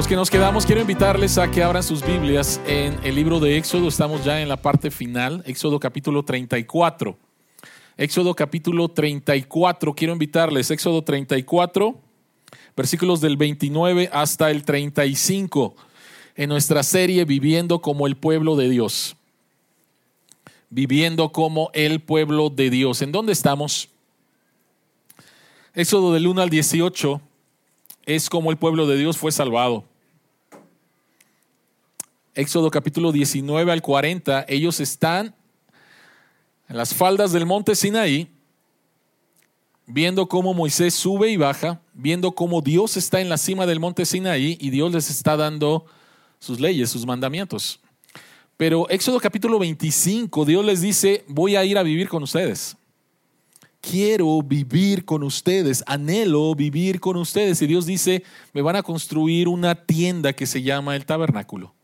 Los que nos quedamos, quiero invitarles a que abran sus Biblias en el libro de Éxodo. Estamos ya en la parte final, Éxodo capítulo 34. Éxodo capítulo 34, quiero invitarles, Éxodo 34, versículos del 29 hasta el 35, en nuestra serie Viviendo como el pueblo de Dios. Viviendo como el pueblo de Dios. ¿En dónde estamos? Éxodo del 1 al 18 es como el pueblo de Dios fue salvado. Éxodo capítulo 19 al 40, ellos están en las faldas del monte Sinaí, viendo cómo Moisés sube y baja, viendo cómo Dios está en la cima del monte Sinaí y Dios les está dando sus leyes, sus mandamientos. Pero Éxodo capítulo 25, Dios les dice, voy a ir a vivir con ustedes quiero vivir con ustedes, anhelo vivir con ustedes. Y Dios dice, me van a construir una tienda que se llama el tabernáculo.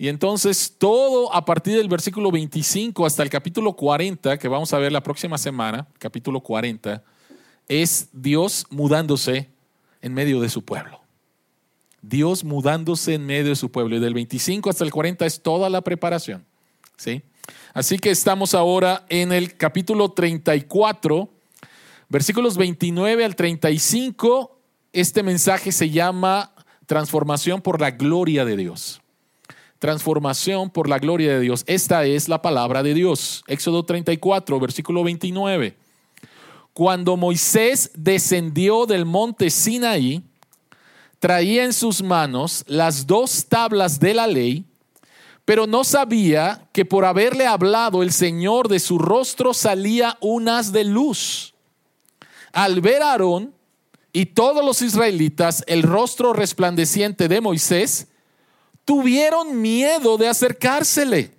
Y entonces todo a partir del versículo 25 hasta el capítulo 40, que vamos a ver la próxima semana, capítulo 40, es Dios mudándose en medio de su pueblo. Dios mudándose en medio de su pueblo. Y del 25 hasta el 40 es toda la preparación. ¿Sí? Así que estamos ahora en el capítulo 34, versículos 29 al 35. Este mensaje se llama transformación por la gloria de Dios. Transformación por la gloria de Dios. Esta es la palabra de Dios. Éxodo 34, versículo 29. Cuando Moisés descendió del monte Sinaí, traía en sus manos las dos tablas de la ley pero no sabía que por haberle hablado el Señor de su rostro salía un haz de luz. Al ver a Aarón y todos los israelitas el rostro resplandeciente de Moisés, tuvieron miedo de acercársele.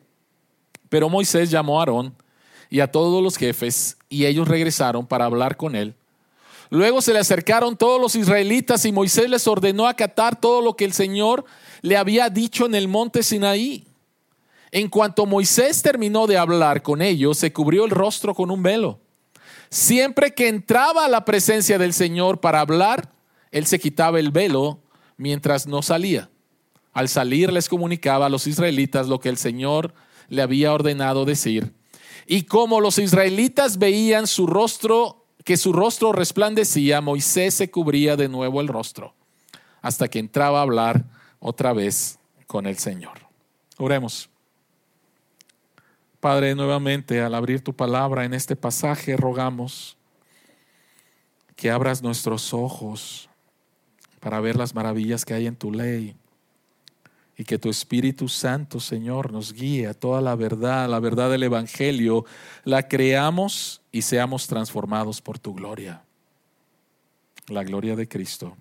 Pero Moisés llamó a Aarón y a todos los jefes, y ellos regresaron para hablar con él. Luego se le acercaron todos los israelitas y Moisés les ordenó acatar todo lo que el Señor le había dicho en el monte Sinaí. En cuanto Moisés terminó de hablar con ellos, se cubrió el rostro con un velo. Siempre que entraba a la presencia del Señor para hablar, él se quitaba el velo mientras no salía. Al salir les comunicaba a los israelitas lo que el Señor le había ordenado decir. Y como los israelitas veían su rostro, que su rostro resplandecía, Moisés se cubría de nuevo el rostro hasta que entraba a hablar otra vez con el Señor. Oremos. Padre, nuevamente al abrir tu palabra en este pasaje, rogamos que abras nuestros ojos para ver las maravillas que hay en tu ley y que tu Espíritu Santo, Señor, nos guíe a toda la verdad, la verdad del Evangelio, la creamos y seamos transformados por tu gloria. La gloria de Cristo.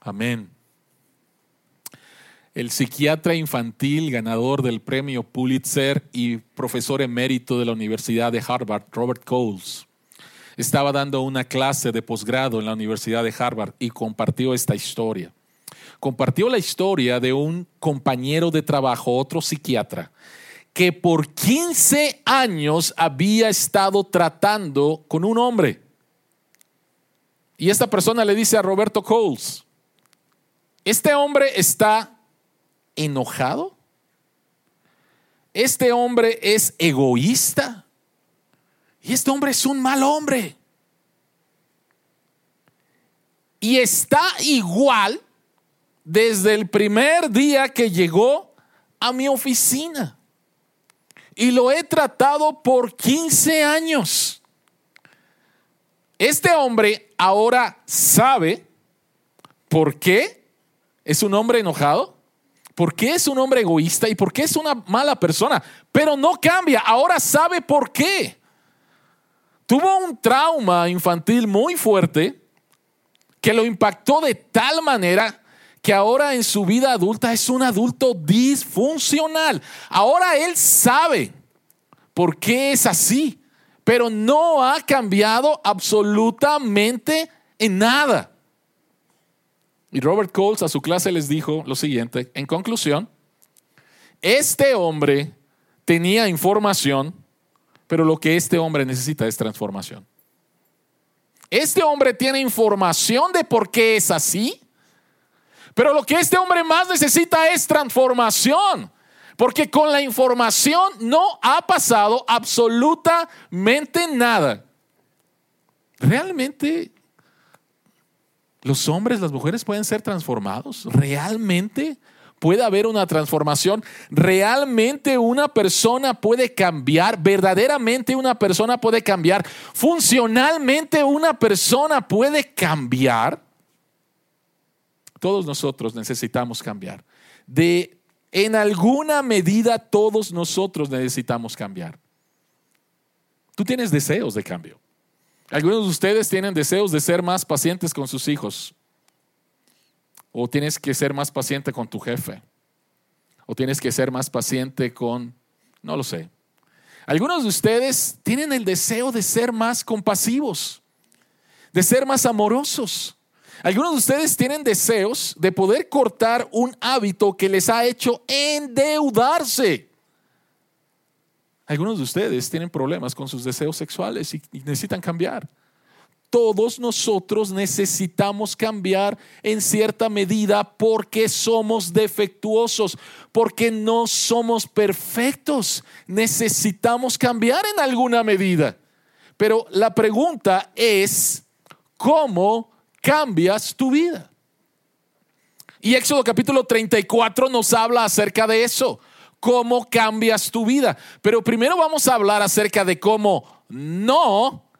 Amén. El psiquiatra infantil ganador del premio Pulitzer y profesor emérito de la Universidad de Harvard, Robert Coles, estaba dando una clase de posgrado en la Universidad de Harvard y compartió esta historia. Compartió la historia de un compañero de trabajo, otro psiquiatra, que por 15 años había estado tratando con un hombre. Y esta persona le dice a Roberto Coles, este hombre está enojado? Este hombre es egoísta. Y este hombre es un mal hombre. Y está igual desde el primer día que llegó a mi oficina. Y lo he tratado por 15 años. Este hombre ahora sabe por qué es un hombre enojado por qué es un hombre egoísta y por qué es una mala persona, pero no cambia, ahora sabe por qué. Tuvo un trauma infantil muy fuerte que lo impactó de tal manera que ahora en su vida adulta es un adulto disfuncional. Ahora él sabe por qué es así, pero no ha cambiado absolutamente en nada. Y Robert Coles a su clase les dijo lo siguiente, en conclusión, este hombre tenía información, pero lo que este hombre necesita es transformación. Este hombre tiene información de por qué es así, Pero lo que este hombre más necesita es transformación. Porque con la información no ha pasado absolutamente nada. ¿Realmente los hombres, las mujeres pueden ser transformados? ¿Realmente puede haber una transformación? ¿Realmente una persona puede cambiar? ¿Verdaderamente una persona puede cambiar? ¿Funcionalmente una persona puede cambiar? Todos nosotros necesitamos cambiar. De en alguna medida todos nosotros necesitamos cambiar. Tú tienes deseos de cambio. Algunos de ustedes tienen deseos de ser más pacientes con sus hijos. O tienes que ser más paciente con tu jefe. O tienes que ser más paciente con, no lo sé. Algunos de ustedes tienen el deseo de ser más compasivos, de ser más amorosos. Algunos de ustedes tienen deseos de poder cortar un hábito que les ha hecho endeudarse. Algunos de ustedes tienen problemas con sus deseos sexuales y, necesitan cambiar. Todos nosotros necesitamos cambiar en cierta medida porque somos defectuosos, porque no somos perfectos. Necesitamos cambiar en alguna medida. Pero la pregunta es, ¿cómo cambias tu vida. Y Éxodo capítulo 34 nos habla acerca de eso, cómo cambias tu vida. Pero primero vamos a hablar acerca de cómo no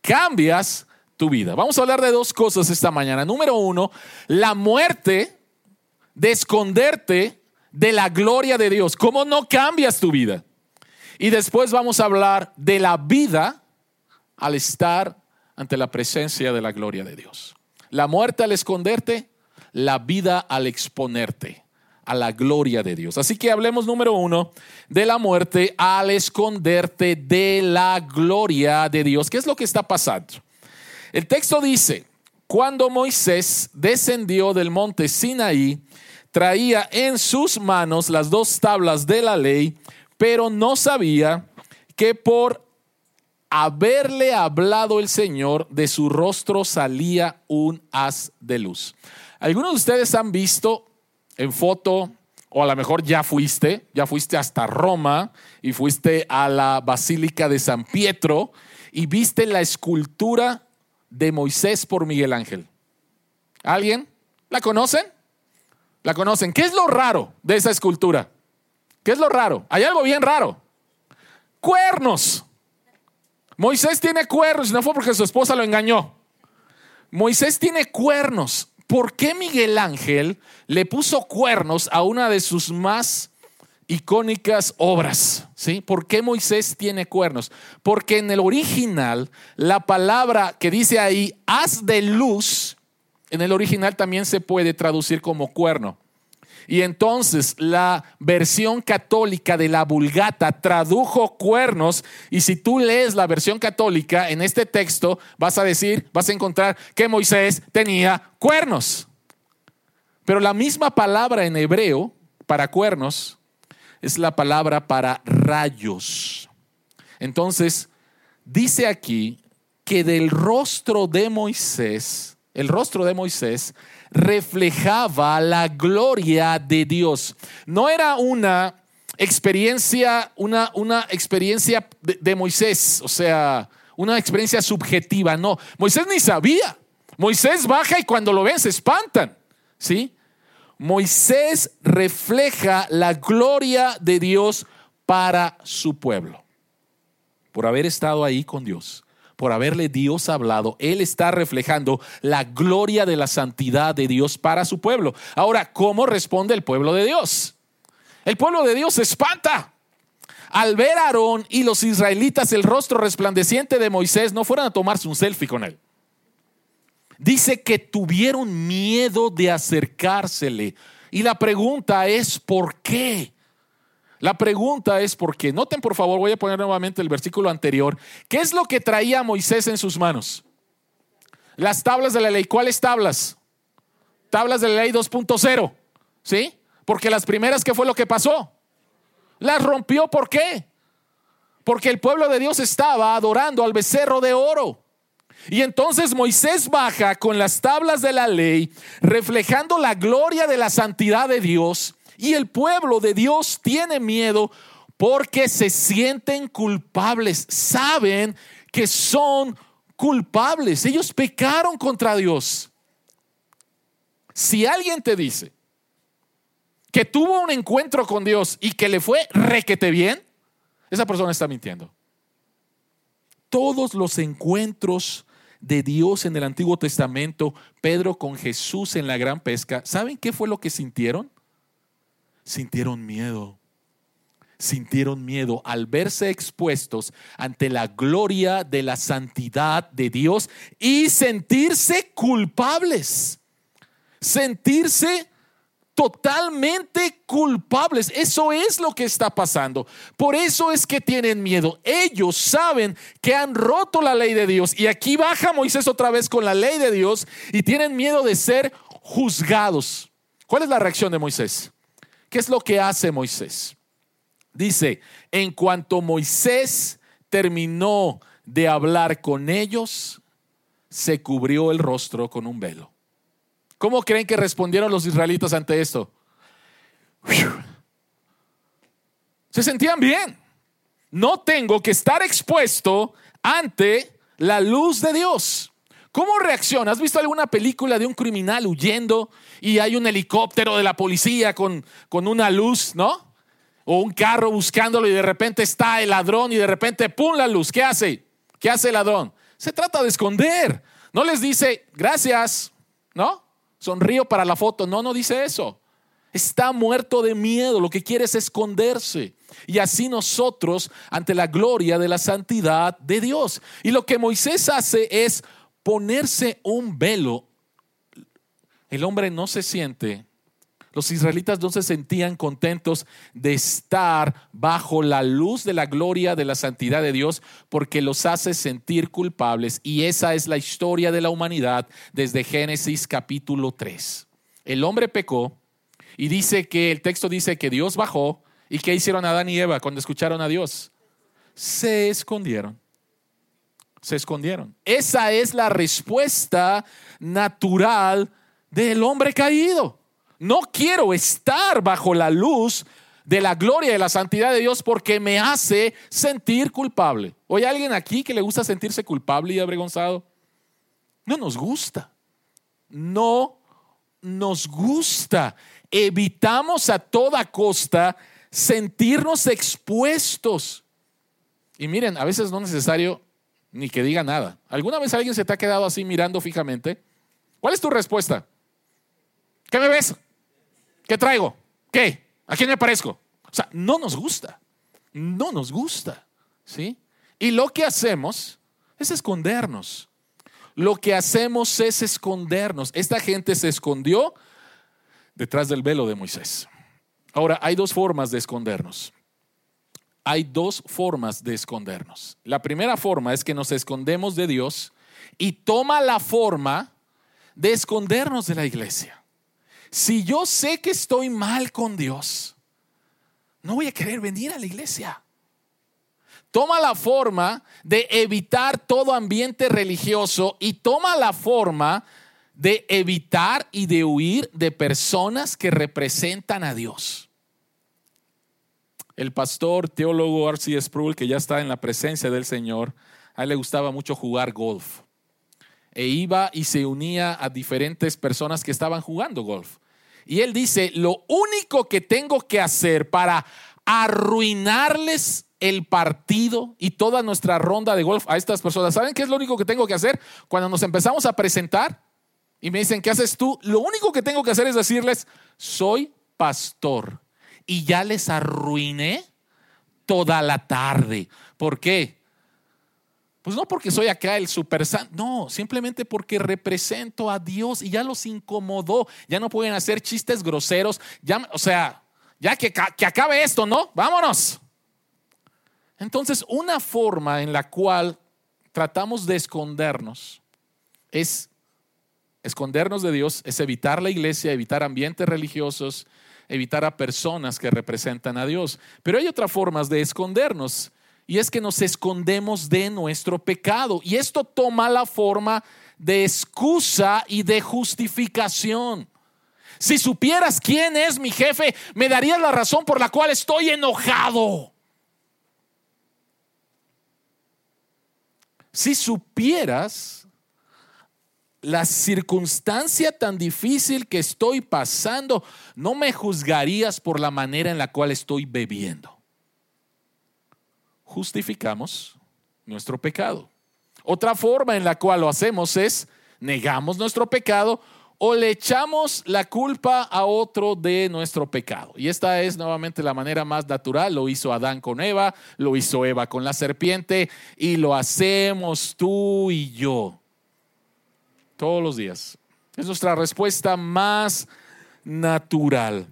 cambias tu vida. Vamos a hablar de dos cosas esta mañana. Número uno, la muerte de esconderte de la gloria de Dios. ¿Cómo no cambias tu vida? Y después vamos a hablar de la vida al estar ante la presencia de la gloria de Dios. La muerte al esconderte, la vida al exponerte a la gloria de Dios. Así que hablemos número uno de la muerte al esconderte de la gloria de Dios. ¿Qué es lo que está pasando? El texto dice, cuando Moisés descendió del monte Sinaí, traía en sus manos las dos tablas de la ley, pero no sabía que por haberle hablado el Señor, de su rostro salía un haz de luz. Algunos de ustedes han visto en foto, o a lo mejor ya fuiste, ya fuiste hasta Roma y fuiste a la Basílica de San Pietro y viste la escultura de Moisés por Miguel Ángel. ¿Alguien? ¿La conocen? ¿La conocen? ¿Qué es lo raro de esa escultura? ¿Qué es lo raro? Hay algo bien raro. Cuernos. Moisés tiene cuernos y no fue porque su esposa lo engañó. Moisés tiene cuernos. ¿Por qué Miguel Ángel le puso cuernos a una de sus más icónicas obras? ¿Sí? ¿Por qué Moisés tiene cuernos? Porque en el original la palabra que dice ahí haz de luz en el original también se puede traducir como cuerno. Y entonces la versión católica de la Vulgata tradujo cuernos y si tú lees la versión católica en este texto vas a decir, vas a encontrar que Moisés tenía cuernos. Pero la misma palabra en hebreo para cuernos es la palabra para rayos. Entonces, dice aquí que del rostro de Moisés, el rostro de Moisés reflejaba la gloria de Dios. No era una experiencia, una, una experiencia de, Moisés, o sea, una experiencia subjetiva, no. Moisés ni sabía. Moisés baja y cuando lo ven se espantan, ¿sí? Moisés refleja la gloria de Dios para su pueblo, por haber estado ahí con Dios por haberle Dios hablado, Él está reflejando la gloria de la santidad de Dios para su pueblo. Ahora, ¿cómo responde el pueblo de Dios? El pueblo de Dios se espanta. Al ver a Aarón y los israelitas el rostro resplandeciente de Moisés, no fueron a tomarse un selfie con él. Dice que tuvieron miedo de acercársele. Y la pregunta es, ¿por qué? La pregunta es por qué. Noten por favor, voy a poner nuevamente el versículo anterior. ¿Qué es lo que traía Moisés en sus manos? Las tablas de la ley. ¿Cuáles tablas? Tablas de la ley 2.0. ¿Sí? Porque las primeras, ¿qué fue lo que pasó? Las rompió. ¿Por qué? Porque el pueblo de Dios estaba adorando al becerro de oro. Y entonces Moisés baja con las tablas de la ley, reflejando la gloria de la santidad de Dios. Y el pueblo de Dios tiene miedo porque se sienten culpables, saben que son culpables, ellos pecaron contra Dios. Si alguien te dice que tuvo un encuentro con Dios y que le fue requete bien, esa persona está mintiendo. Todos los encuentros de Dios en el Antiguo Testamento, Pedro con Jesús en la gran pesca, ¿saben qué fue lo que sintieron? Sintieron miedo. Sintieron miedo al verse expuestos ante la gloria de la santidad de Dios y sentirse culpables. Sentirse totalmente culpables. Eso es lo que está pasando. Por eso es que tienen miedo. Ellos saben que han roto la ley de Dios. Y aquí baja Moisés otra vez con la ley de Dios y tienen miedo de ser juzgados. ¿Cuál es la reacción de Moisés? ¿Qué es lo que hace Moisés? Dice, en cuanto Moisés terminó de hablar con ellos, se cubrió el rostro con un velo. ¿Cómo creen que respondieron los israelitas ante esto? Se sentían bien. No tengo que estar expuesto ante la luz de Dios. ¿Cómo reacciona? ¿Has visto alguna película de un criminal huyendo y hay un helicóptero de la policía con, con una luz, ¿no? O un carro buscándolo y de repente está el ladrón y de repente ¡pum! la luz. ¿Qué hace? ¿Qué hace el ladrón? Se trata de esconder. No les dice gracias, ¿no? sonrío para la foto. No, no dice eso. Está muerto de miedo, lo que quiere es esconderse. Y así nosotros ante la gloria de la santidad de Dios. Y lo que Moisés hace es ponerse un velo. El hombre no se siente los israelitas no se sentían contentos de estar bajo la luz de la gloria de la santidad de Dios porque los hace sentir culpables. Y esa es la historia de la humanidad desde Génesis capítulo 3. El hombre pecó y dice que el texto dice que Dios bajó. ¿Y qué hicieron Adán y Eva cuando escucharon a Dios? Se escondieron. Se escondieron. Esa es la respuesta natural del hombre caído. No quiero estar bajo la luz de la gloria y de la santidad de Dios porque me hace sentir culpable. ¿Hay alguien aquí que le gusta sentirse culpable y avergonzado? No nos gusta. No nos gusta. Evitamos a toda costa sentirnos expuestos. Y miren, a veces no es necesario ni que diga nada. ¿Alguna vez alguien se te ha quedado así mirando fijamente? ¿Cuál es tu respuesta? ¿Qué me ves? ¿Qué traigo? ¿Qué? ¿A quién me parezco? O sea, no nos gusta. No nos gusta. ¿Sí? Y lo que hacemos es escondernos. Lo que hacemos es escondernos. Esta gente se escondió detrás del velo de Moisés. Ahora, hay dos formas de escondernos. Hay dos formas de escondernos. La primera forma es que nos escondemos de Dios y toma la forma de escondernos de la iglesia. Si yo sé que estoy mal con Dios, no voy a querer venir a la iglesia. Toma la forma de evitar todo ambiente religioso y toma la forma de evitar y de huir de personas que representan a Dios. El pastor teólogo R.C. Sproul, que ya está en la presencia del Señor, a él le gustaba mucho jugar golf. E iba y se unía a diferentes personas que estaban jugando golf. Y él dice, lo único que tengo que hacer para arruinarles el partido y toda nuestra ronda de golf a estas personas, ¿saben qué es lo único que tengo que hacer? Cuando nos empezamos a presentar y me dicen, ¿qué haces tú? Lo único que tengo que hacer es decirles, soy pastor. Y ya les arruiné toda la tarde. ¿Por qué? Pues no porque soy acá el super santo, no, simplemente porque represento a Dios y ya los incomodó, ya no pueden hacer chistes groseros, ya, o sea, ya que, que acabe esto, ¿no? Vámonos. Entonces, una forma en la cual tratamos de escondernos es escondernos de Dios, es evitar la iglesia, evitar ambientes religiosos, evitar a personas que representan a Dios. Pero hay otras formas de escondernos Y es que nos escondemos de nuestro pecado. Y esto toma la forma de excusa y de justificación. Si supieras quién es mi jefe, me darías la razón por la cual estoy enojado. Si supieras la circunstancia tan difícil que estoy pasando, no me juzgarías por la manera en la cual estoy bebiendo. Justificamos nuestro pecado. Otra forma en la cual lo hacemos es negamos nuestro pecado o le echamos la culpa a otro de nuestro pecado. Y esta es nuevamente la manera más natural. Lo hizo Adán con Eva, lo hizo Eva con la serpiente y lo hacemos tú y yo todos los días. Es nuestra respuesta más natural.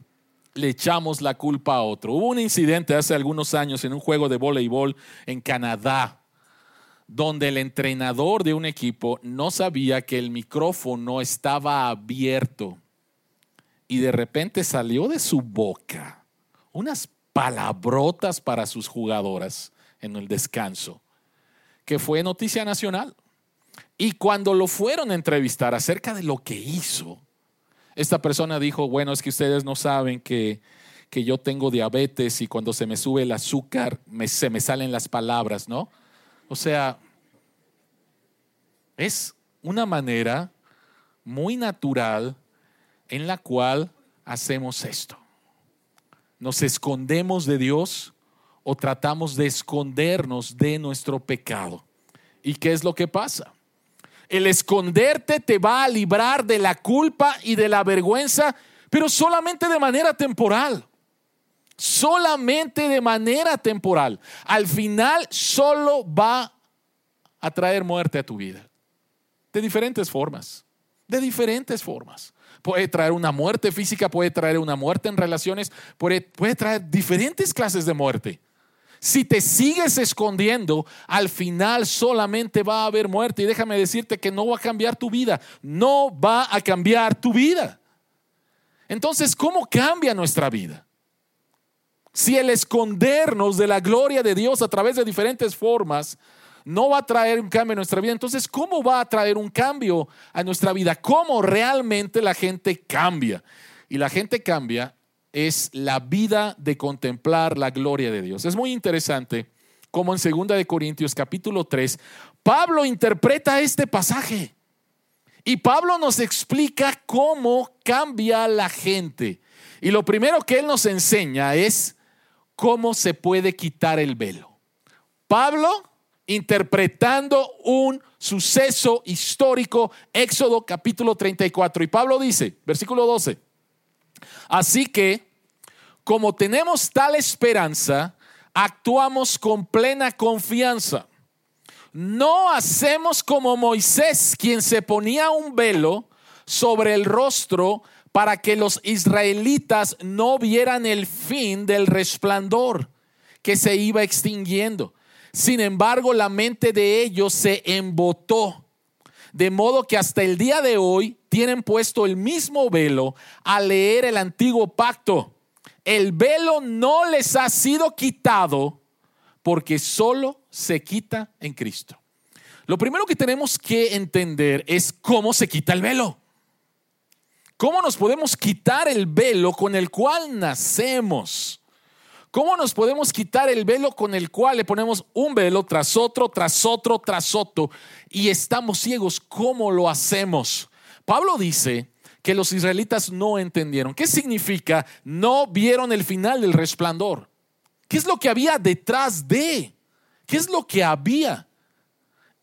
Le echamos la culpa a otro. Hubo un incidente hace algunos años en un juego de voleibol en Canadá donde el entrenador de un equipo no sabía que el micrófono estaba abierto y de repente salió de su boca unas palabrotas para sus jugadoras en el descanso, que fue noticia nacional. Y cuando lo fueron a entrevistar acerca de lo que hizo, esta persona dijo, bueno, es que ustedes no saben que, que yo tengo diabetes y cuando se me sube el azúcar se me salen las palabras, ¿no? O sea, es una manera muy natural en la cual hacemos esto. Nos escondemos de Dios o tratamos de escondernos de nuestro pecado. ¿Y qué es lo que pasa? El esconderte te va a librar de la culpa y de la vergüenza, pero solamente de manera temporal solamente de manera temporal. Al final solo va a traer muerte a tu vida. De diferentes formas. De diferentes formas. Puede traer una muerte física, puede traer una muerte en relaciones, puede, puede traer diferentes clases de muerte. Si te sigues escondiendo, al final solamente va a haber muerte. Y déjame decirte que no va a cambiar tu vida. No va a cambiar tu vida. Entonces, ¿cómo cambia nuestra vida? Si el escondernos de la gloria de Dios a través de diferentes formas no va a traer un cambio en nuestra vida, entonces ¿cómo va a traer un cambio a nuestra vida? ¿Cómo realmente la gente cambia? Y la gente cambia es la vida de contemplar la gloria de Dios. Es muy interesante como en 2 de Corintios capítulo 3 Pablo interpreta este pasaje. Y Pablo nos explica cómo cambia la gente. Y lo primero que él nos enseña es cómo se puede quitar el velo. Pablo interpretando un suceso histórico, Éxodo capítulo 34. Y Pablo dice, versículo 12, así que como tenemos tal esperanza, actuamos con plena confianza. No hacemos como Moisés, quien se ponía un velo sobre el rostro para que los israelitas no vieran el fin del resplandor que se iba extinguiendo. Sin embargo, la mente de ellos se embotó, de modo que hasta el día de hoy tienen puesto el mismo velo al leer el antiguo pacto. El velo no les ha sido quitado porque solo se quita en Cristo. Lo primero que tenemos que entender es cómo se quita el velo. ¿Cómo nos podemos quitar el velo con el cual nacemos? ¿Cómo nos podemos quitar el velo con el cual le ponemos un velo tras otro, tras otro, tras otro y estamos ciegos? ¿Cómo lo hacemos? Pablo dice que los israelitas no entendieron. ¿Qué significa? No vieron el final del resplandor. ¿Qué es lo que había detrás de? ¿Qué es lo que había?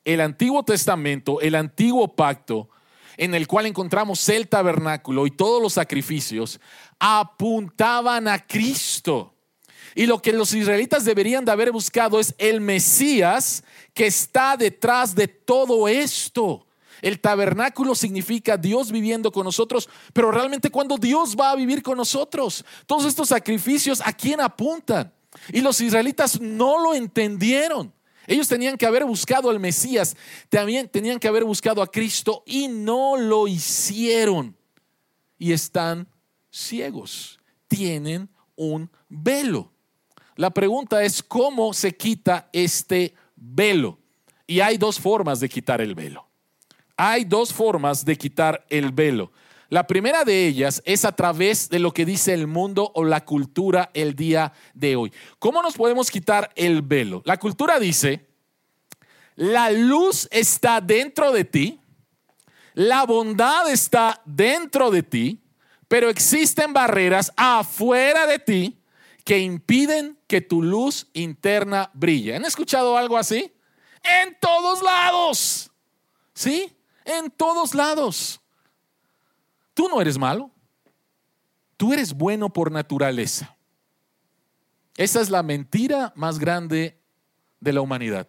El Antiguo Testamento, el Antiguo Pacto, en el cual encontramos el tabernáculo y todos los sacrificios, apuntaban a Cristo. Y lo que los israelitas deberían de haber buscado es el Mesías que está detrás de todo esto. El tabernáculo significa Dios viviendo con nosotros, pero realmente cuando Dios va a vivir con nosotros, todos estos sacrificios, ¿a quién apuntan? Y los israelitas no lo entendieron. Ellos tenían que haber buscado al Mesías, también tenían que haber buscado a Cristo y no lo hicieron. Y están ciegos, tienen un velo. La pregunta es cómo se quita este velo. Y hay dos formas de quitar el velo. Hay dos formas de quitar el velo. La primera de ellas es a través de lo que dice el mundo o la cultura el día de hoy. ¿Cómo nos podemos quitar el velo? La cultura dice, la luz está dentro de ti, la bondad está dentro de ti, pero existen barreras afuera de ti que impiden que tu luz interna brille. ¿Han escuchado algo así? En todos lados. ¿Sí? En todos lados. Tú no eres malo. Tú eres bueno por naturaleza. Esa es la mentira más grande de la humanidad.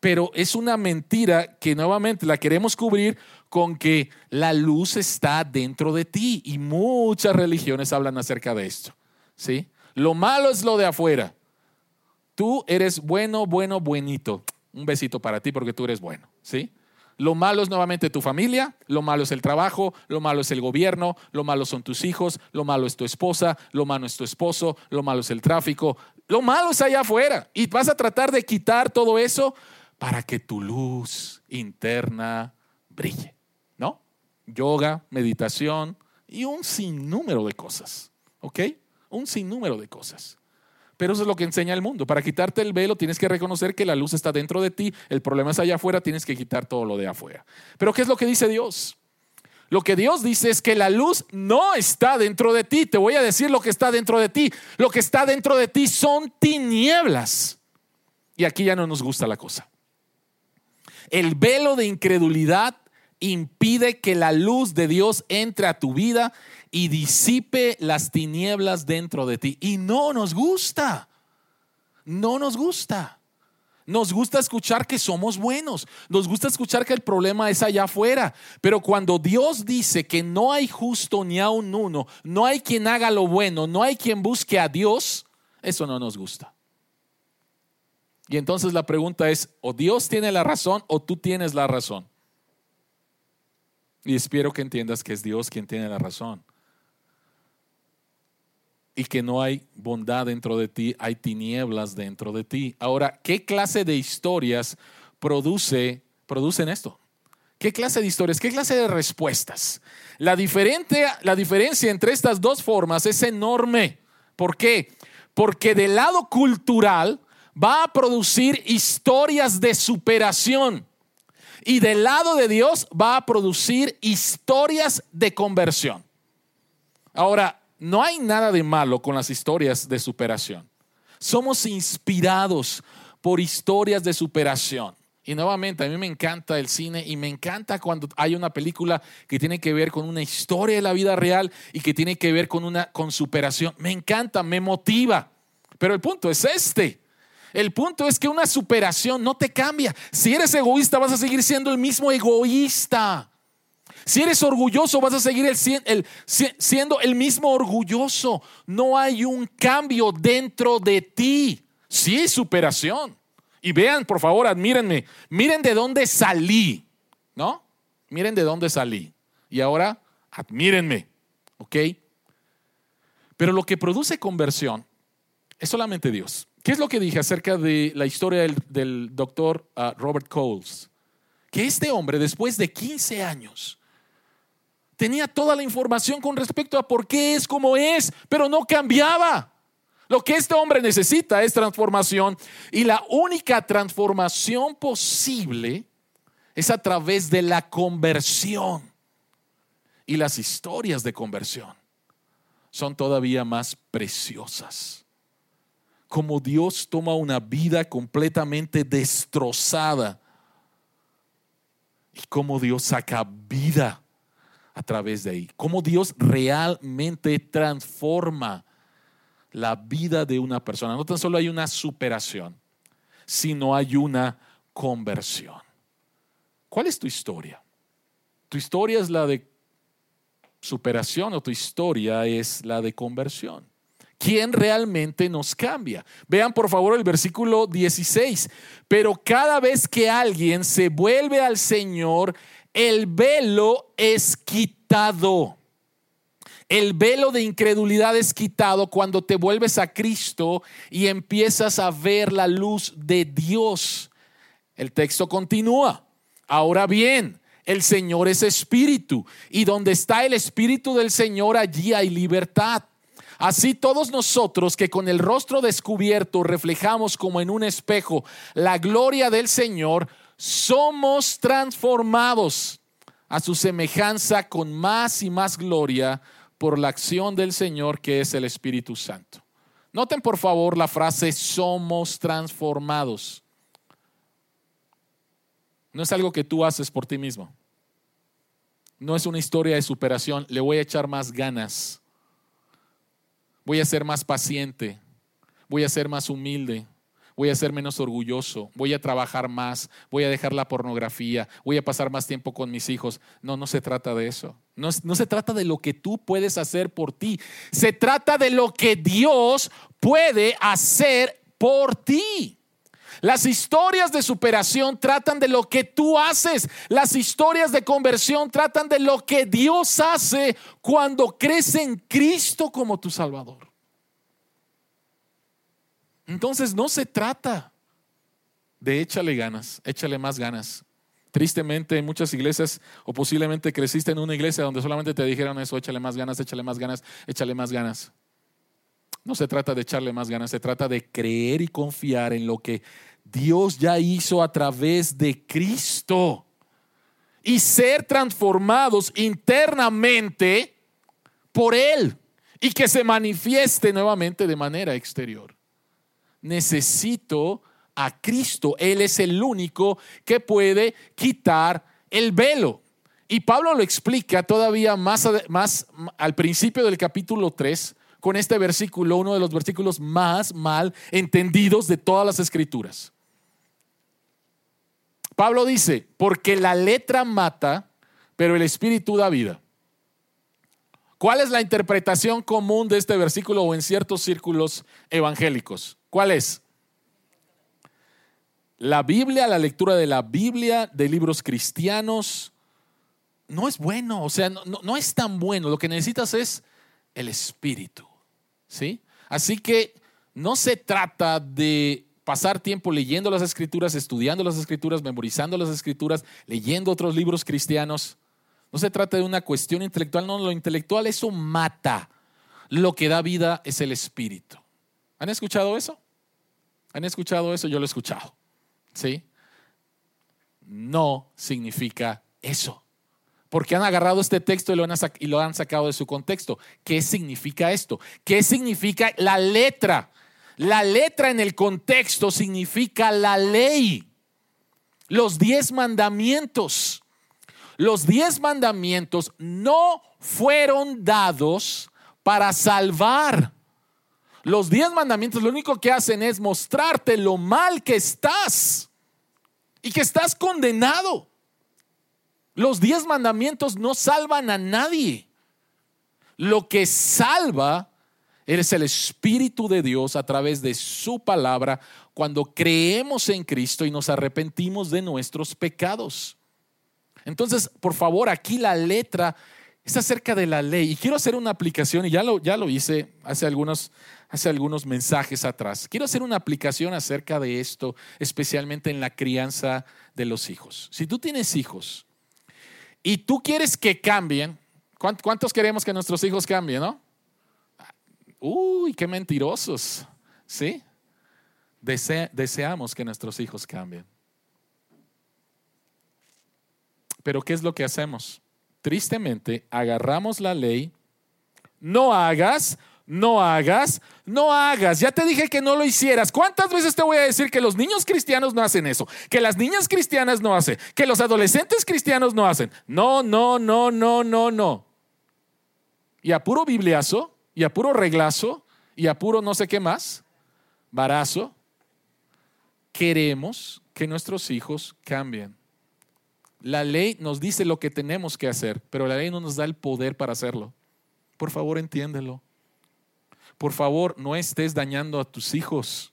Pero es una mentira que nuevamente la queremos cubrir con que la luz está dentro de ti y muchas religiones hablan acerca de esto. ¿Sí? Lo malo es lo de afuera. Tú eres bueno, bueno, buenito. Un besito para ti porque tú eres bueno, ¿sí? Lo malo es nuevamente tu familia, lo malo es el trabajo, lo malo es el gobierno, lo malo son tus hijos, lo malo es tu esposa, lo malo es tu esposo, lo malo es el tráfico, lo malo es allá afuera. Y vas a tratar de quitar todo eso para que tu luz interna brille, ¿no? Yoga, meditación y un sinnúmero de cosas, ¿ok? Un sinnúmero de cosas. Pero eso es lo que enseña el mundo. Para quitarte el velo tienes que reconocer que la luz está dentro de ti, el problema es allá afuera, tienes que quitar todo lo de afuera. Pero ¿qué es lo que dice Dios? Lo que Dios dice es que la luz no está dentro de ti. Te voy a decir lo que está dentro de ti. Lo que está dentro de ti son tinieblas. Y aquí ya no nos gusta la cosa. El velo de incredulidad impide que la luz de Dios entre a tu vida y disipe las tinieblas dentro de ti. Y no nos gusta, no nos gusta. Nos gusta escuchar que somos buenos, nos gusta escuchar que el problema es allá afuera, pero cuando Dios dice que no hay justo ni a un uno, no hay quien haga lo bueno, no hay quien busque a Dios, eso no nos gusta. Y entonces la pregunta es, o Dios tiene la razón o tú tienes la razón. Y espero que entiendas que es Dios quien tiene la razón y que no hay bondad dentro de ti, hay tinieblas dentro de ti. Ahora, ¿qué clase de historias produce, producen esto? ¿Qué clase de historias? ¿Qué clase de respuestas? La, diferente, la diferencia entre estas dos formas es enorme. ¿Por qué? Porque del lado cultural va a producir historias de superación y del lado de Dios va a producir historias de conversión. Ahora, no hay nada de malo con las historias de superación. Somos inspirados por historias de superación. Y nuevamente, a mí me encanta el cine y me encanta cuando hay una película que tiene que ver con una historia de la vida real y que tiene que ver con una con superación. Me encanta, me motiva. Pero el punto es este. El punto es que una superación no te cambia. Si eres egoísta, vas a seguir siendo el mismo egoísta. Si eres orgulloso, vas a seguir el, siendo el mismo orgulloso. No hay un cambio dentro de ti. Sí superación. Y vean, por favor, admírenme. Miren de dónde salí. ¿No? Miren de dónde salí. Y ahora, admírenme. ¿Ok? Pero lo que produce conversión es solamente Dios. ¿Qué es lo que dije acerca de la historia del, doctor ah, Robert Coles? Que este hombre, después de 15 años, tenía toda la información con respecto a por qué es como es, pero no cambiaba. Lo que este hombre necesita es transformación y la única transformación posible es a través de la conversión. Y las historias de conversión son todavía más preciosas. Como Dios toma una vida completamente destrozada y como Dios saca vida a través de ahí. Cómo Dios realmente transforma la vida de una persona. No tan solo hay una superación, sino hay una conversión. ¿Cuál es tu historia? ¿Tu historia es la de superación o tu historia es la de conversión? ¿Quién realmente nos cambia? Vean por favor el versículo 16. Pero cada vez que alguien se vuelve al Señor, el velo es quitado. El velo de incredulidad es quitado cuando te vuelves a Cristo y empiezas a ver la luz de Dios. El texto continúa. Ahora bien, el Señor es espíritu y donde está el espíritu del Señor allí hay libertad. Así todos nosotros que con el rostro descubierto reflejamos como en un espejo la gloria del Señor, somos transformados a su semejanza con más y más gloria por la acción del Señor que es el Espíritu Santo. Noten por favor la frase somos transformados. No es algo que tú haces por ti mismo. No es una historia de superación. Le voy a echar más ganas. Voy a ser más paciente. Voy a ser más humilde voy a ser menos orgulloso, voy a trabajar más, voy a dejar la pornografía, voy a pasar más tiempo con mis hijos. No, no se trata de eso. No, no, se trata de lo que tú puedes hacer por ti. Se trata de lo que Dios puede hacer por ti. Las historias de superación tratan de lo que tú haces. Las historias de conversión tratan de lo que Dios hace cuando crees en Cristo como tu Salvador. Entonces no se trata de échale ganas, échale más ganas. Tristemente en muchas iglesias o posiblemente creciste en una iglesia donde solamente te dijeron eso, échale más ganas, échale más ganas, échale más ganas. No se trata de echarle más ganas, se trata de creer y confiar en lo que Dios ya hizo a través de Cristo y ser transformados internamente por Él y que se manifieste nuevamente de manera exterior necesito a Cristo. Él es el único que puede quitar el velo. Y Pablo lo explica todavía más, más al principio del capítulo 3 con este versículo, uno de los versículos más mal entendidos de todas las escrituras. Pablo dice, porque la letra mata, pero el espíritu da vida. ¿Cuál es la interpretación común de este versículo o en ciertos círculos evangélicos? ¿Cuál es? La Biblia, la lectura de la Biblia, de libros cristianos, no es bueno, o sea, no, es tan bueno. Lo que necesitas es el Espíritu, ¿sí? Así que no se trata de pasar tiempo leyendo las escrituras, estudiando las escrituras, memorizando las escrituras, leyendo otros libros cristianos. No se trata de una cuestión intelectual, no, lo intelectual eso mata. Lo que da vida es el Espíritu. ¿Han escuchado eso? ¿Han escuchado eso? Yo lo he escuchado. ¿Sí? No significa eso. Porque han agarrado este texto y lo, han sacado de su contexto. ¿Qué significa esto? ¿Qué significa la letra? La letra en el contexto significa la ley. Los diez mandamientos. Los diez mandamientos no fueron dados para salvar. Los diez mandamientos lo único que hacen es mostrarte lo mal que estás y que estás condenado. Los diez mandamientos no salvan a nadie. Lo que salva es el Espíritu de Dios a través de su palabra cuando creemos en Cristo y nos arrepentimos de nuestros pecados. Entonces, por favor, aquí la letra es acerca de la ley. Y quiero hacer una aplicación, y ya lo, ya lo hice hace algunos, hace algunos mensajes atrás. Quiero hacer una aplicación acerca de esto, especialmente en la crianza de los hijos. Si tú tienes hijos y tú quieres que cambien, ¿cuántos queremos que nuestros hijos cambien, no? Uy, qué mentirosos, ¿sí? deseamos que nuestros hijos cambien. Pero ¿qué es lo que hacemos? Tristemente, agarramos la ley, no hagas, no hagas, no hagas. Ya te dije que no lo hicieras. ¿Cuántas veces te voy a decir que los niños cristianos no hacen eso? Que las niñas cristianas no hacen, que los adolescentes cristianos no hacen. No, no, no, no, no, no. Y a puro bibliazo, y a puro reglazo, y a puro no sé qué más, barazo, queremos que nuestros hijos cambien. La ley nos dice lo que tenemos que hacer, pero la ley no nos da el poder para hacerlo. Por favor, entiéndelo. Por favor, no estés dañando a tus hijos.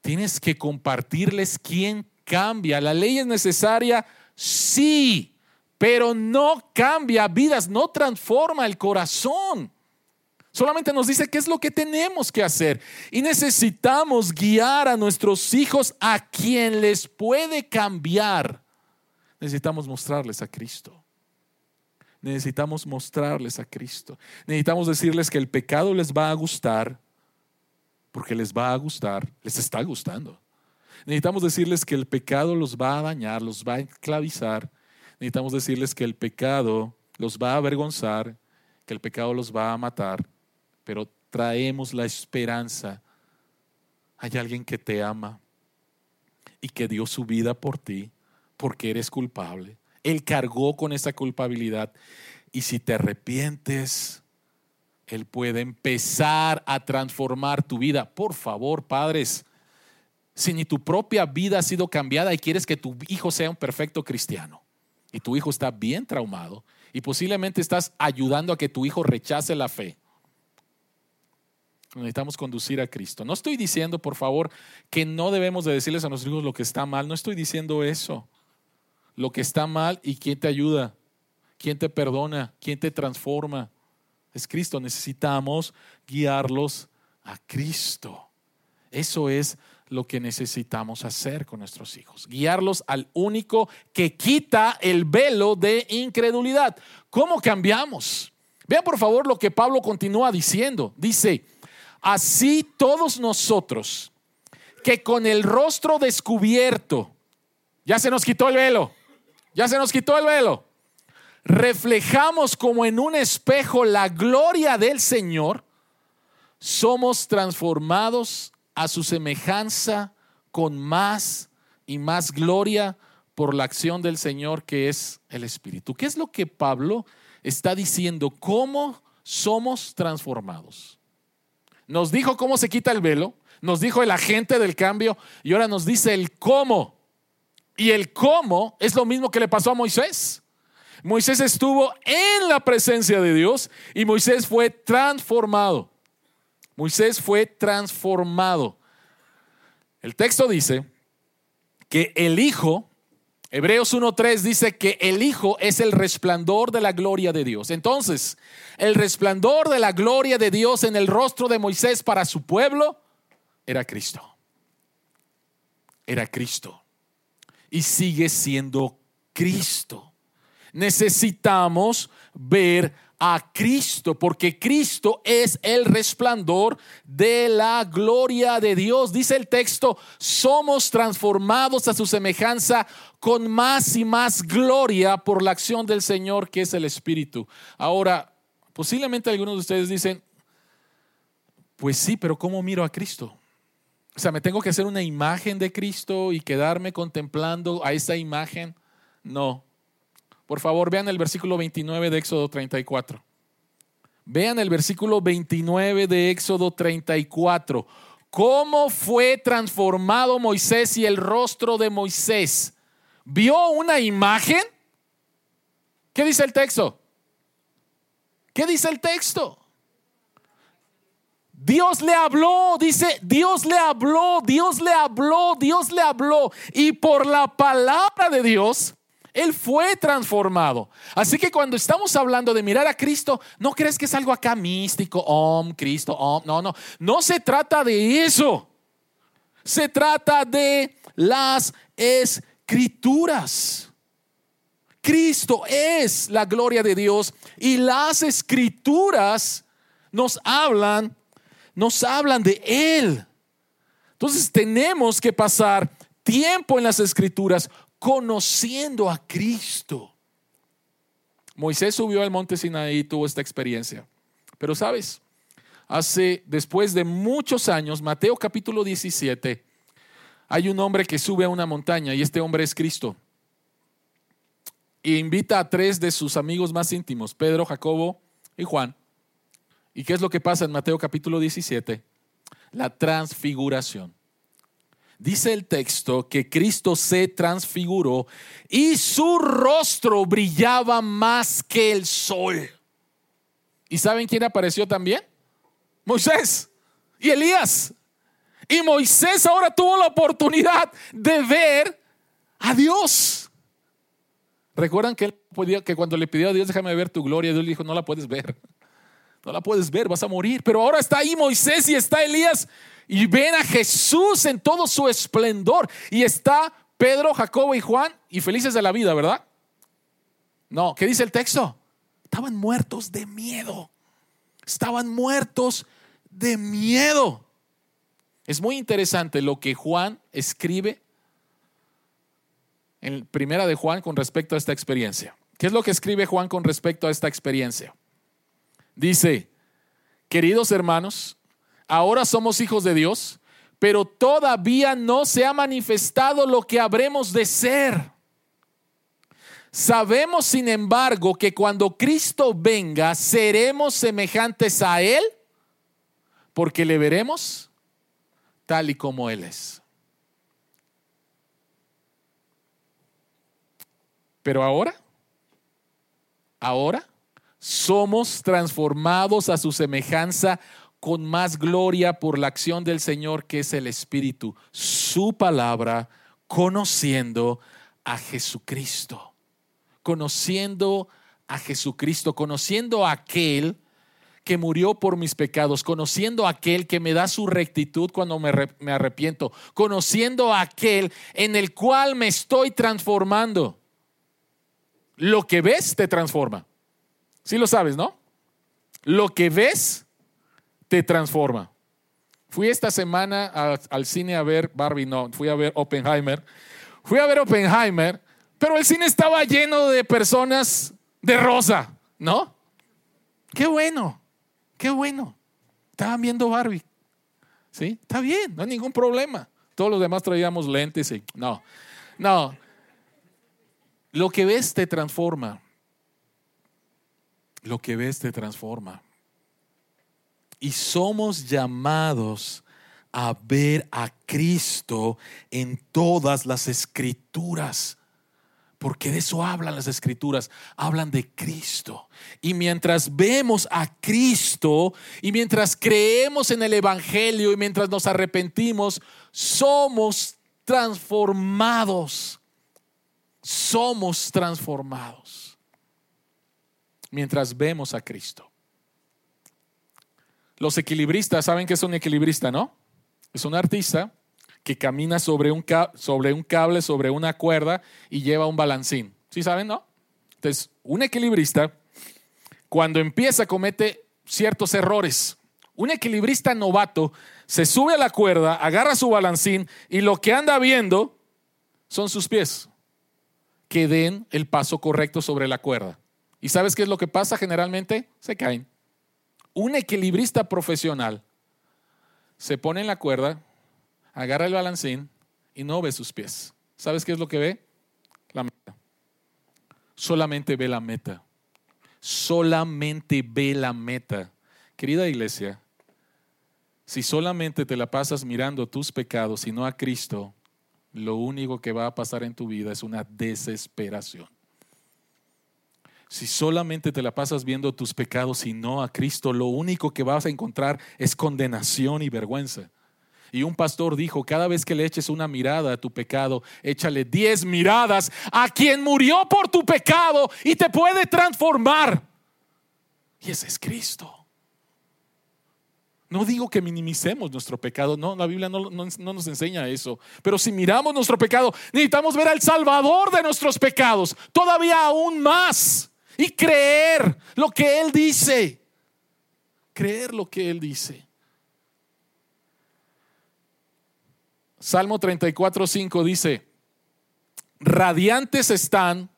Tienes que compartirles quién cambia. La ley es necesaria, sí, pero no cambia vidas, no transforma el corazón. Solamente nos dice qué es lo que tenemos que hacer. Y necesitamos guiar a nuestros hijos a quien les puede cambiar. Necesitamos mostrarles a Cristo. Necesitamos mostrarles a Cristo. Necesitamos decirles que el pecado les va a gustar, porque les va a gustar, les está gustando. Necesitamos decirles que el pecado los va a dañar, los va a esclavizar. Necesitamos decirles que el pecado los va a avergonzar, que el pecado los va a matar pero traemos la esperanza. Hay alguien que te ama y que dio su vida por ti porque eres culpable. Él cargó con esa culpabilidad y si te arrepientes, Él puede empezar a transformar tu vida. Por favor, padres, si ni tu propia vida ha sido cambiada y quieres que tu hijo sea un perfecto cristiano y tu hijo está bien traumado y posiblemente estás ayudando a que tu hijo rechace la fe, Necesitamos conducir a Cristo. No estoy diciendo, por favor, que no debemos de decirles a nuestros hijos lo que está mal. No estoy diciendo eso. Lo que está mal y quién te ayuda, quién te perdona, quién te transforma. Es Cristo. Necesitamos guiarlos a Cristo. Eso es lo que necesitamos hacer con nuestros hijos. Guiarlos al único que quita el velo de incredulidad. ¿Cómo cambiamos? Vean por favor lo que Pablo continúa diciendo. Dice, Así todos nosotros, que con el rostro descubierto, ya se nos quitó el velo, ya se nos quitó el velo, reflejamos como en un espejo la gloria del Señor, somos transformados a su semejanza con más y más gloria por la acción del Señor que es el Espíritu. ¿Qué es lo que Pablo está diciendo? ¿Cómo somos transformados? Nos dijo cómo se quita el velo, nos dijo el agente del cambio y ahora nos dice el cómo. Y el cómo es lo mismo que le pasó a Moisés. Moisés estuvo en la presencia de Dios y Moisés fue transformado. Moisés fue transformado. El texto dice que el Hijo Hebreos 1.3 dice que el Hijo es el resplandor de la gloria de Dios. Entonces, el resplandor de la gloria de Dios en el rostro de Moisés para su pueblo era Cristo. Era Cristo. Y sigue siendo Cristo. Necesitamos ver a Cristo, porque Cristo es el resplandor de la gloria de Dios. Dice el texto, somos transformados a su semejanza con más y más gloria por la acción del Señor que es el Espíritu. Ahora, posiblemente algunos de ustedes dicen, pues sí, pero ¿cómo miro a Cristo? O sea, ¿me tengo que hacer una imagen de Cristo y quedarme contemplando a esa imagen? No, por favor, vean el versículo 29 de Éxodo 34. Vean el versículo 29 de Éxodo 34. ¿Cómo fue transformado Moisés y el rostro de Moisés? ¿Vio una imagen? ¿Qué dice el texto? ¿Qué dice el texto? Dios le habló, dice, Dios le habló, Dios le habló, Dios le habló. Y por la palabra de Dios, él fue transformado. Así que cuando estamos hablando de mirar a Cristo, no crees que es algo acá místico, om, Cristo, om. No, no. No se trata de eso. Se trata de las escrituras. Cristo es la gloria de Dios y las escrituras nos hablan, nos hablan de Él. Entonces tenemos que pasar tiempo en las escrituras conociendo a Cristo. Moisés subió al monte Sinaí y tuvo esta experiencia. Pero sabes, hace después de muchos años, Mateo capítulo 17, hay un hombre que sube a una montaña y este hombre es Cristo. E invita a tres de sus amigos más íntimos, Pedro, Jacobo y Juan. ¿Y qué es lo que pasa en Mateo capítulo 17? La transfiguración dice el texto que Cristo se transfiguró y su rostro brillaba más que el sol. ¿Y saben quién apareció también? Moisés y Elías. Y Moisés ahora tuvo la oportunidad de ver a Dios. ¿Recuerdan que, él que cuando le pidió a Dios, déjame ver tu gloria, Dios le dijo, no la puedes ver. No la puedes ver, vas a morir. Pero ahora está ahí Moisés y está Elías y ven a Jesús en todo su esplendor. Y está Pedro, Jacobo y Juan y felices de la vida, ¿verdad? No, ¿qué dice el texto? Estaban muertos de miedo. Estaban muertos de miedo. Es muy interesante lo que Juan escribe en Primera de Juan con respecto a esta experiencia. ¿Qué es lo que escribe Juan con respecto a esta experiencia? Dice, queridos hermanos, ahora somos hijos de Dios, pero todavía no se ha manifestado lo que habremos de ser. Sabemos, sin embargo, que cuando Cristo venga, seremos semejantes a Él, porque le veremos tal y como Él es. Pero ahora, ahora somos transformados a su semejanza con más gloria por la acción del Señor que es el Espíritu, su palabra, conociendo a Jesucristo, conociendo a Jesucristo, conociendo a aquel que murió por mis pecados, conociendo a aquel que me da su rectitud cuando me, arrepiento, conociendo a aquel en el cual me estoy transformando. Lo que ves te transforma. Sí lo sabes, ¿no? Lo que ves te transforma. Fui esta semana al cine a ver Barbie, no, fui a ver Oppenheimer. Fui a ver Oppenheimer, pero el cine estaba lleno de personas de rosa, ¿no? Qué bueno, qué bueno. Estaban viendo Barbie. ¿Sí? Está bien, no hay ningún problema. Todos los demás traíamos lentes y no, no. Lo que ves te transforma lo que ves te transforma. Y somos llamados a ver a Cristo en todas las escrituras. Porque de eso hablan las escrituras, hablan de Cristo. Y mientras vemos a Cristo y mientras creemos en el Evangelio y mientras nos arrepentimos, somos transformados. Somos transformados mientras vemos a Cristo. Los equilibristas, ¿saben qué es un equilibrista, no? Es un artista que camina sobre un, sobre un cable, sobre una cuerda y lleva un balancín. ¿Sí saben, no? Entonces, un equilibrista, cuando empieza, comete ciertos errores. Un equilibrista novato se sube a la cuerda, agarra su balancín y lo que anda viendo son sus pies que den el paso correcto sobre la cuerda. ¿Y sabes qué es lo que pasa generalmente? Se caen. Un equilibrista profesional se pone en la cuerda, agarra el balancín y no ve sus pies. ¿Sabes qué es lo que ve? La meta. Solamente ve la meta. Solamente ve la meta. Querida iglesia, si solamente te la pasas mirando tus pecados y no a Cristo, lo único que va a pasar en tu vida es una desesperación si solamente te la pasas viendo tus pecados y no a Cristo, lo único que vas a encontrar es condenación y vergüenza. Y un pastor dijo, cada vez que le eches una mirada a tu pecado, échale diez miradas a quien murió por tu pecado y te puede transformar. Y ese es Cristo. No digo que minimicemos nuestro pecado, no, la Biblia no, no, nos enseña eso. Pero si miramos nuestro pecado, necesitamos ver al Salvador de nuestros pecados, todavía aún más y creer lo que Él dice. Creer lo que Él dice. Salmo 34, 5 dice, radiantes están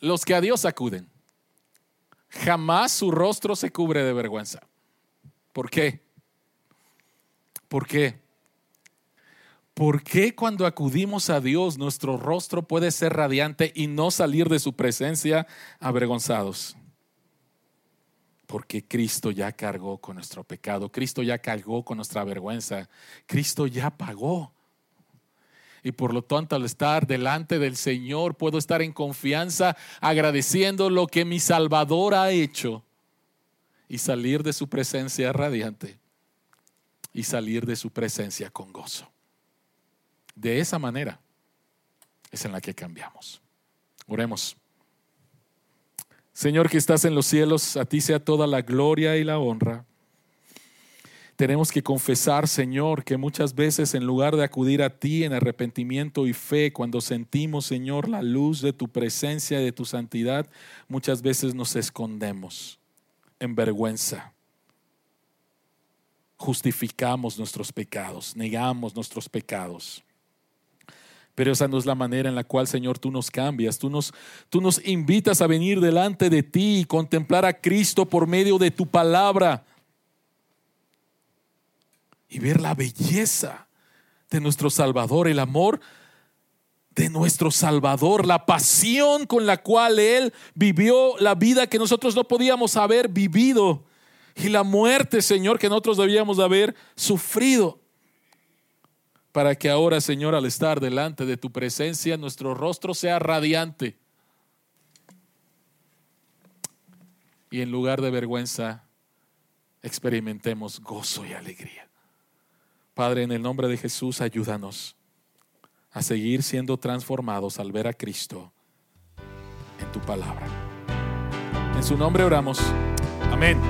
los que a Dios acuden. Jamás su rostro se cubre de vergüenza. ¿Por qué? ¿Por qué? ¿Por qué cuando acudimos a Dios nuestro rostro puede ser radiante y no salir de su presencia avergonzados? Porque Cristo ya cargó con nuestro pecado, Cristo ya cargó con nuestra vergüenza, Cristo ya pagó. Y por lo tanto, al estar delante del Señor, puedo estar en confianza agradeciendo lo que mi Salvador ha hecho y salir de su presencia radiante y salir de su presencia con gozo. De esa manera es en la que cambiamos. Oremos. Señor que estás en los cielos, a ti sea toda la gloria y la honra. Tenemos que confesar, Señor, que muchas veces en lugar de acudir a ti en arrepentimiento y fe, cuando sentimos, Señor, la luz de tu presencia y de tu santidad, muchas veces nos escondemos en vergüenza. Justificamos nuestros pecados, negamos nuestros pecados. Pero esa no es la manera en la cual, Señor, tú nos cambias. Tú nos, tú nos invitas a venir delante de ti y contemplar a Cristo por medio de tu palabra y ver la belleza de nuestro Salvador, el amor de nuestro Salvador, la pasión con la cual Él vivió la vida que nosotros no podíamos haber vivido y la muerte, Señor, que nosotros debíamos haber sufrido. Para que ahora, Señor, al estar delante de tu presencia, nuestro rostro sea radiante. Y en lugar de vergüenza, experimentemos gozo y alegría. Padre, en el nombre de Jesús, ayúdanos a seguir siendo transformados al ver a Cristo en tu palabra. En su nombre oramos. Amén.